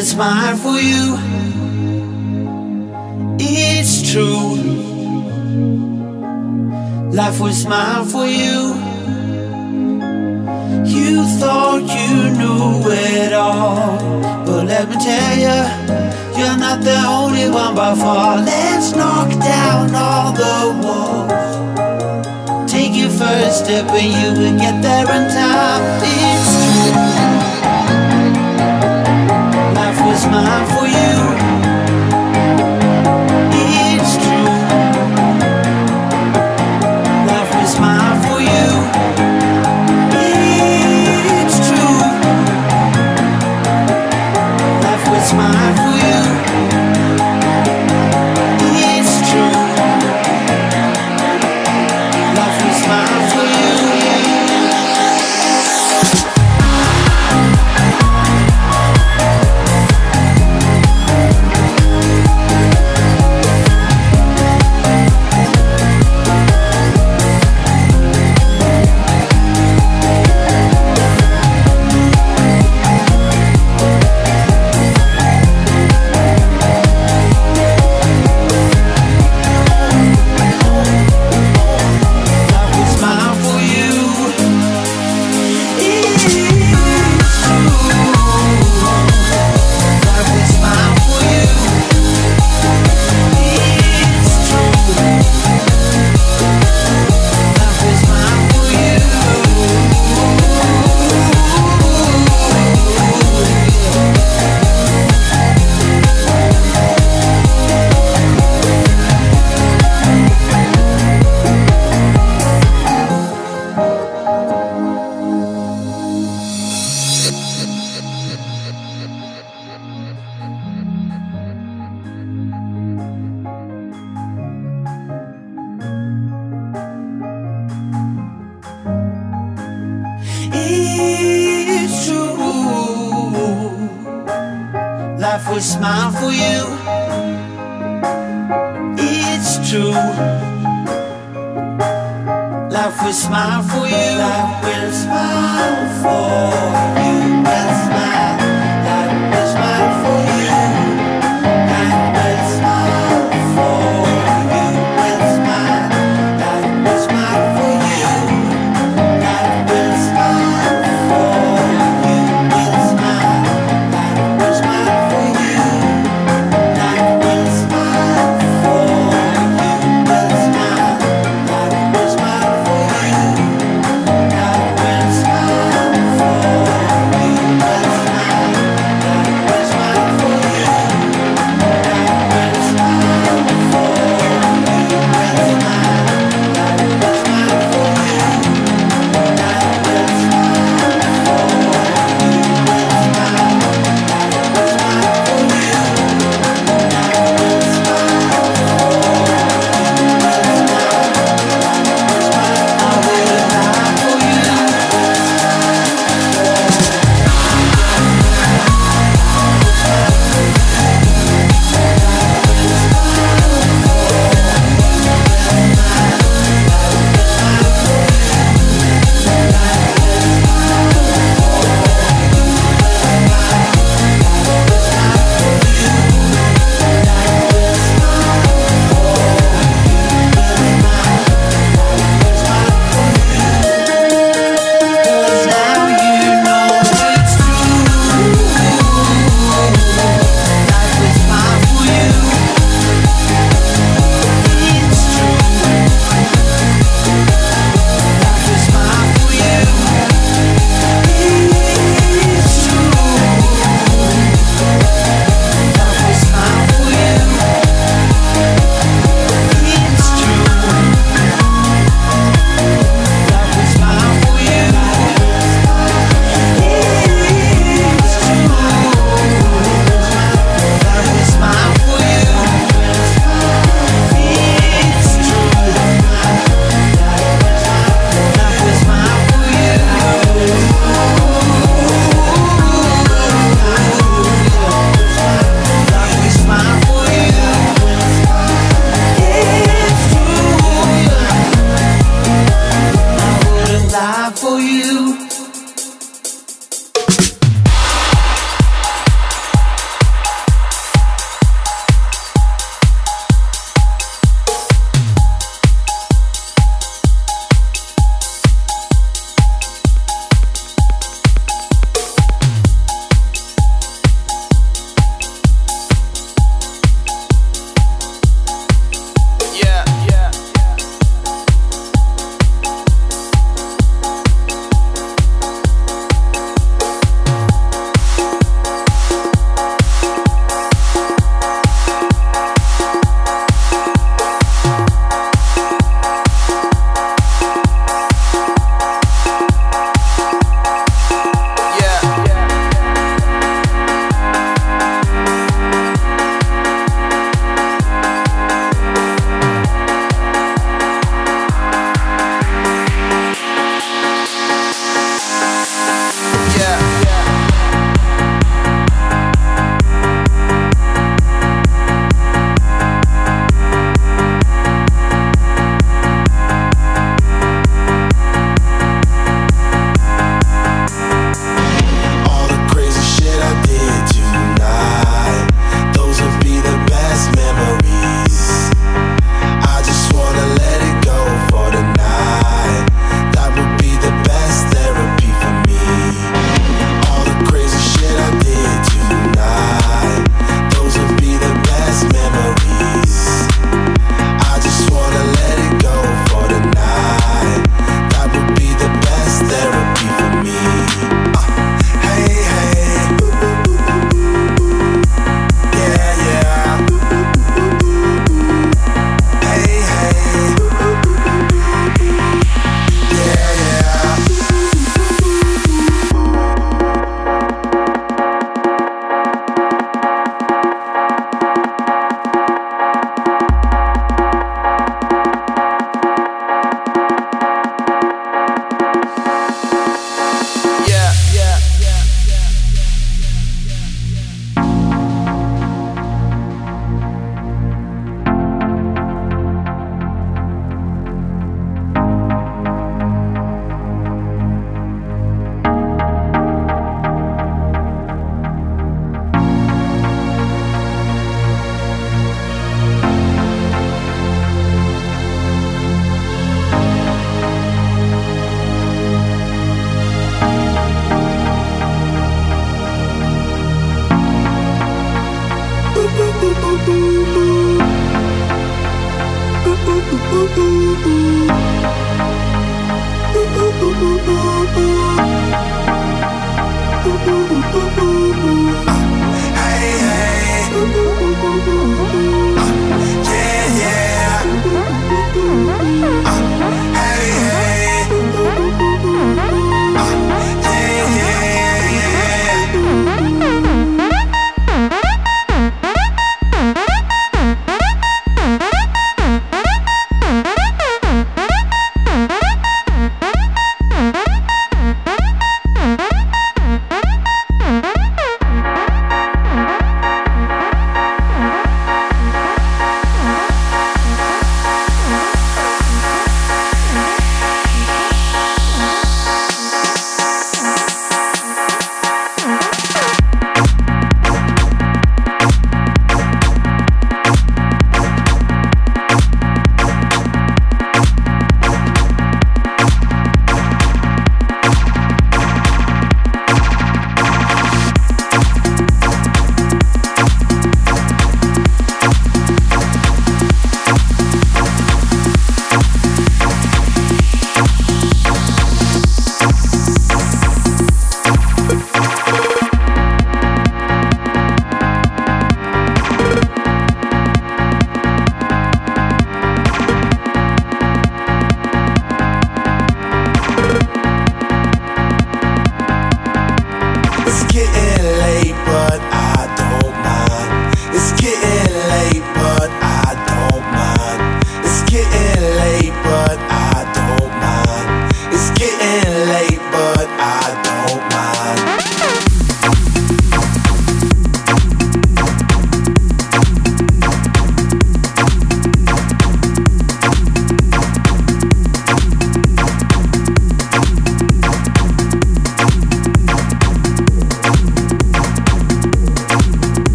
it's mine for you. It's true. Life was mine for you. You thought you knew it all. But let me tell you, you're not the only one by far. Let's knock down all the walls. Take your first step and you will get there in time. smile mine for you.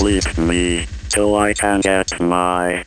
Leave me till I can get my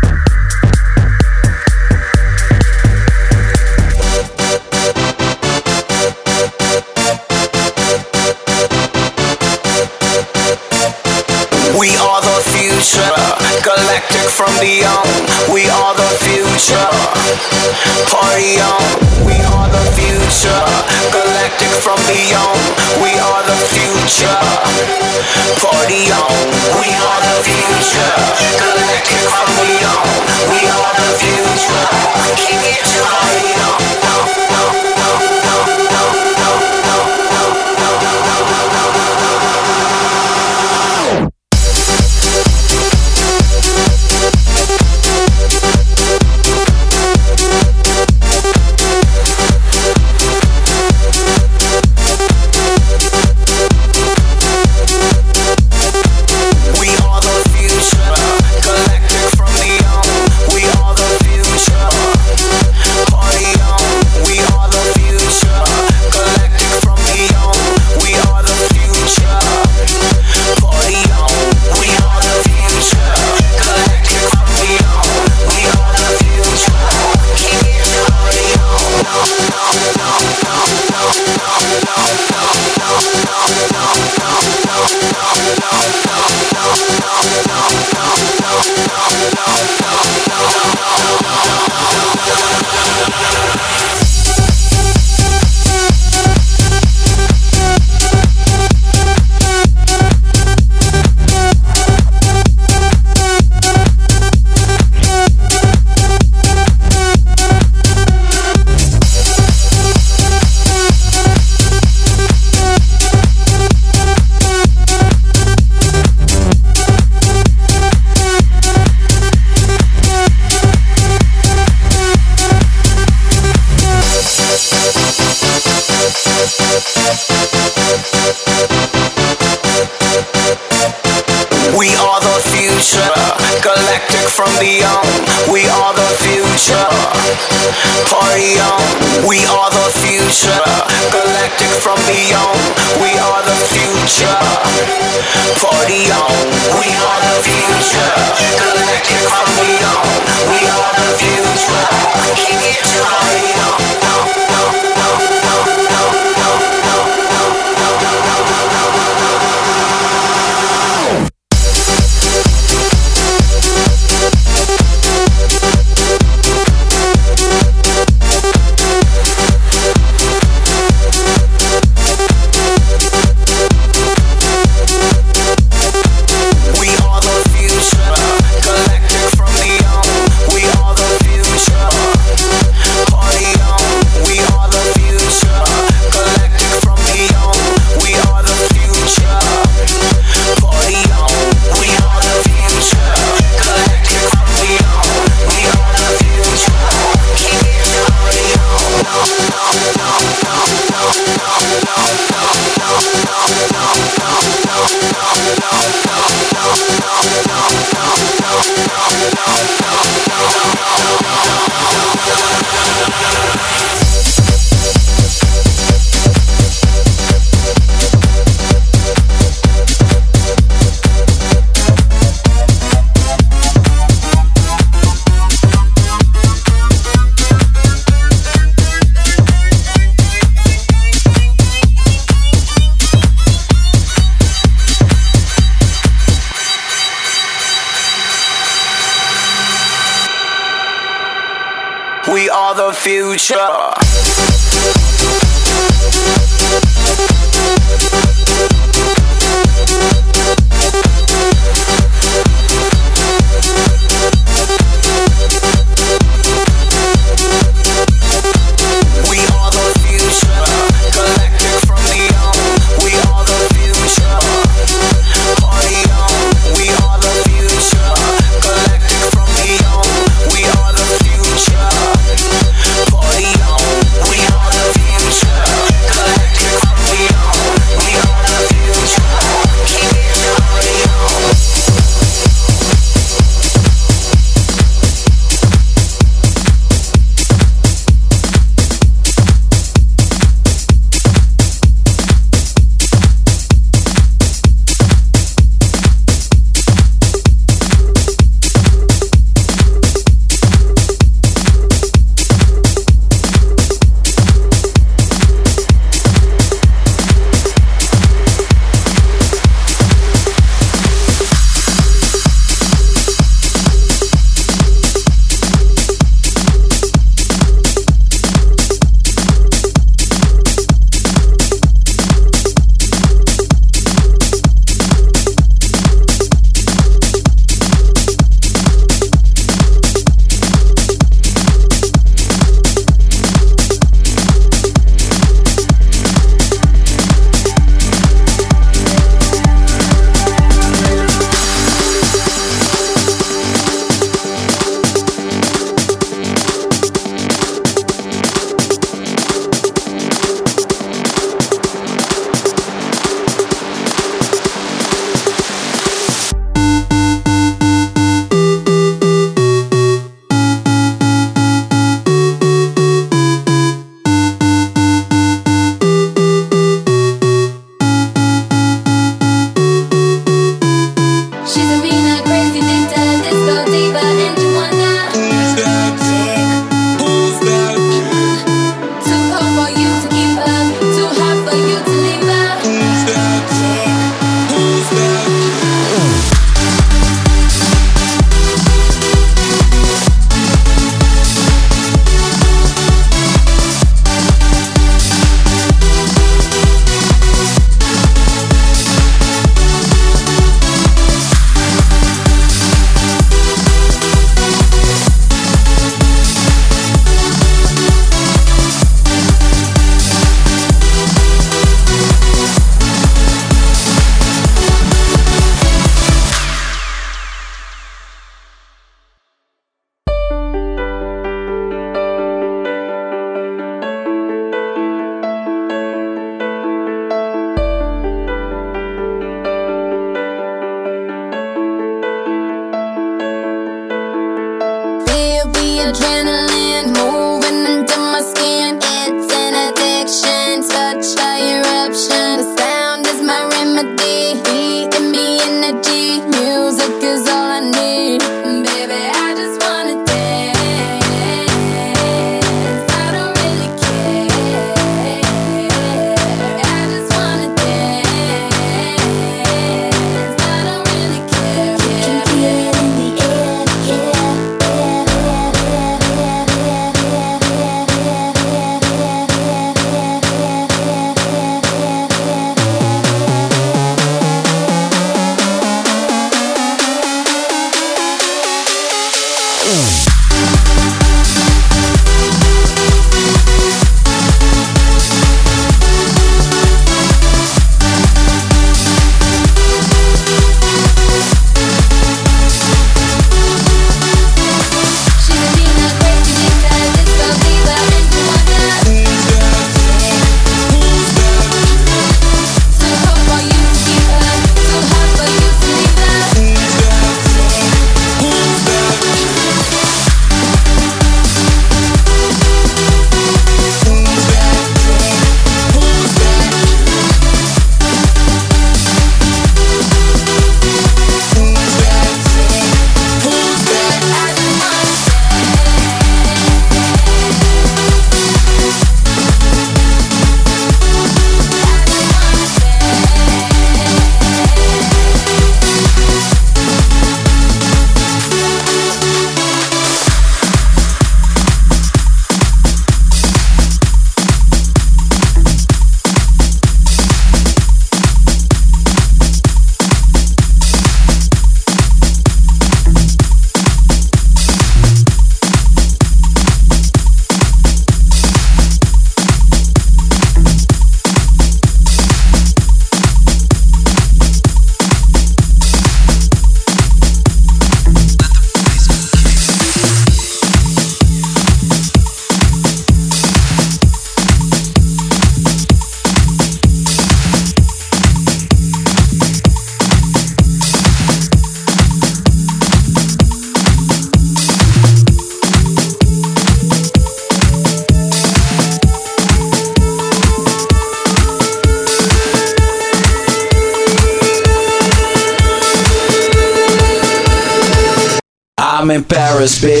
I'm in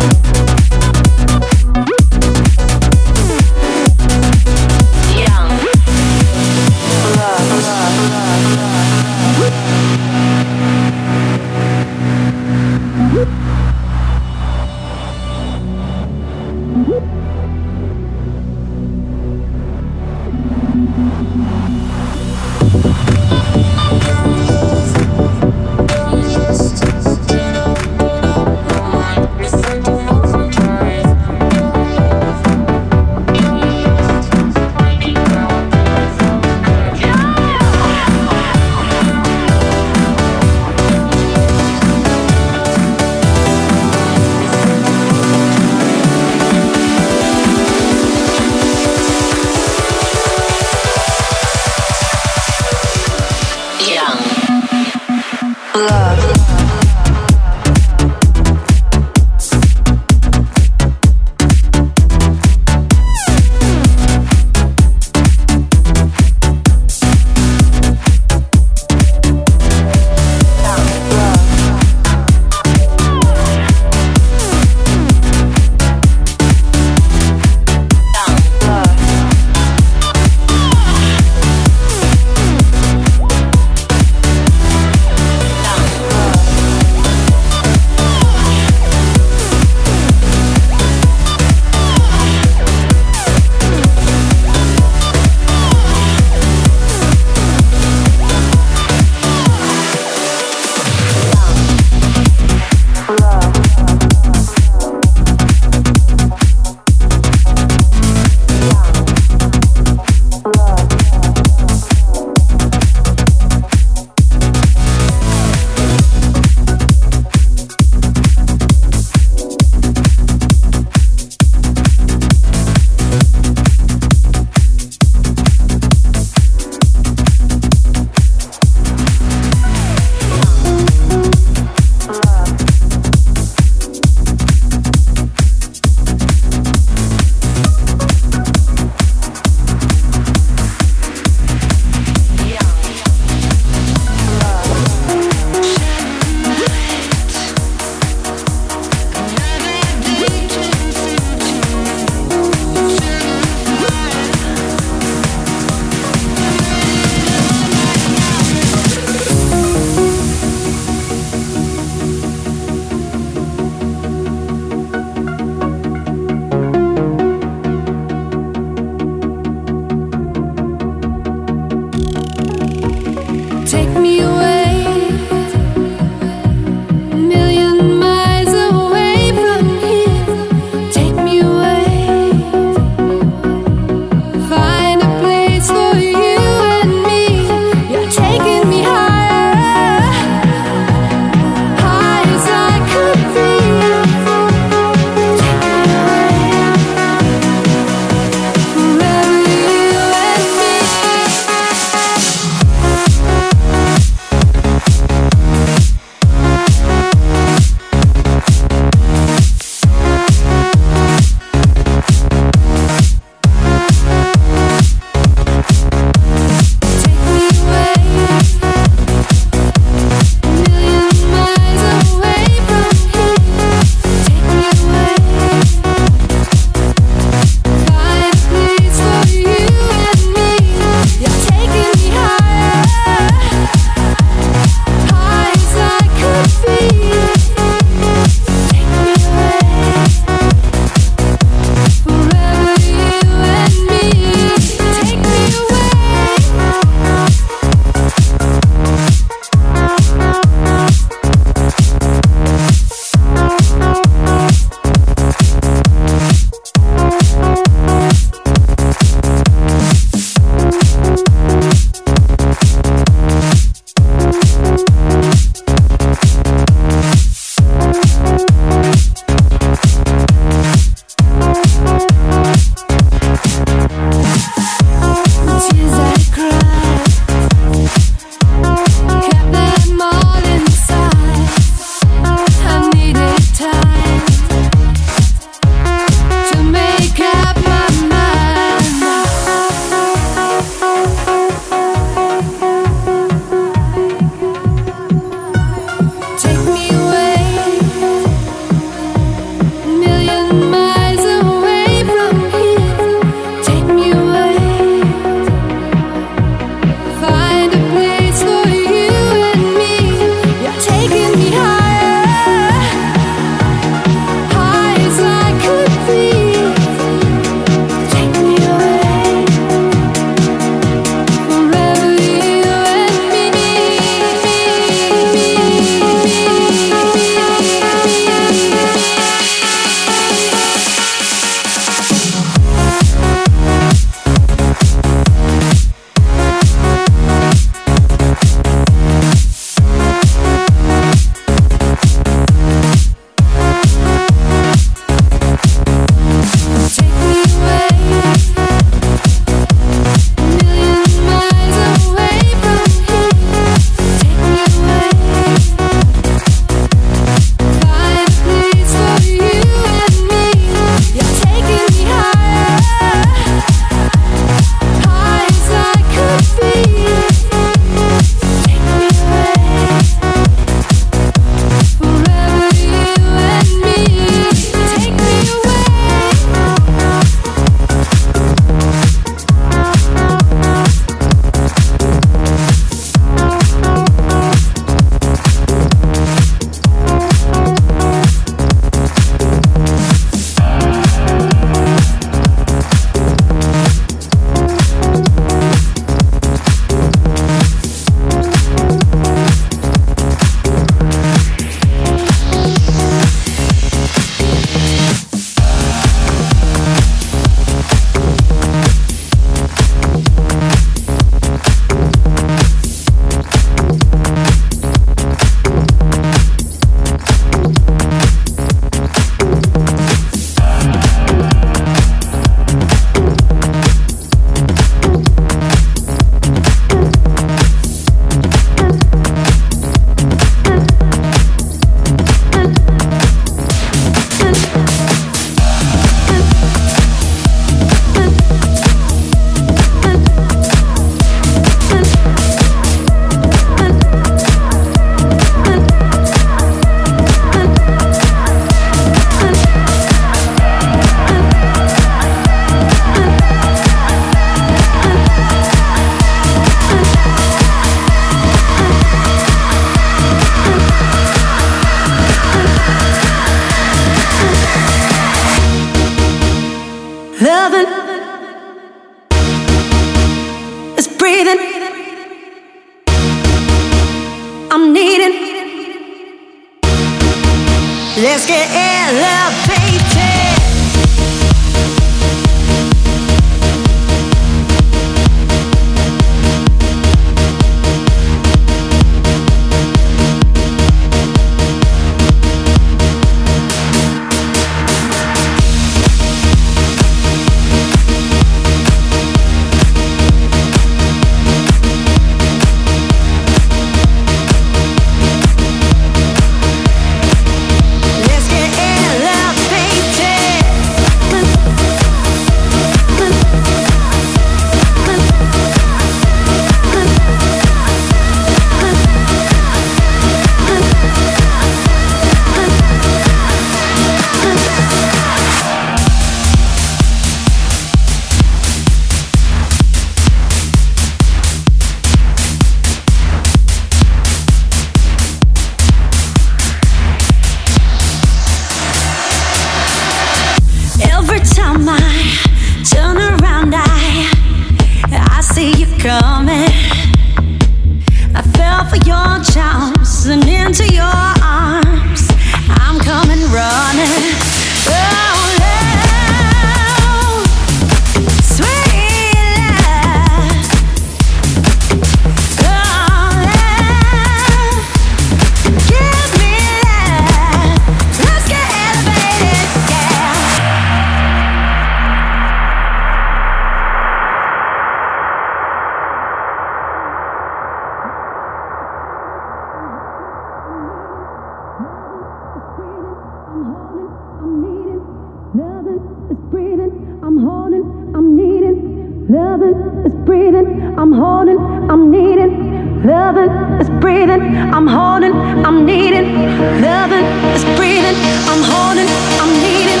I'm holding, I'm needing, loving is breathing. I'm holding, I'm needing, loving is breathing. I'm holding, I'm needing,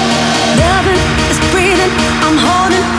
loving is breathing. I'm holding.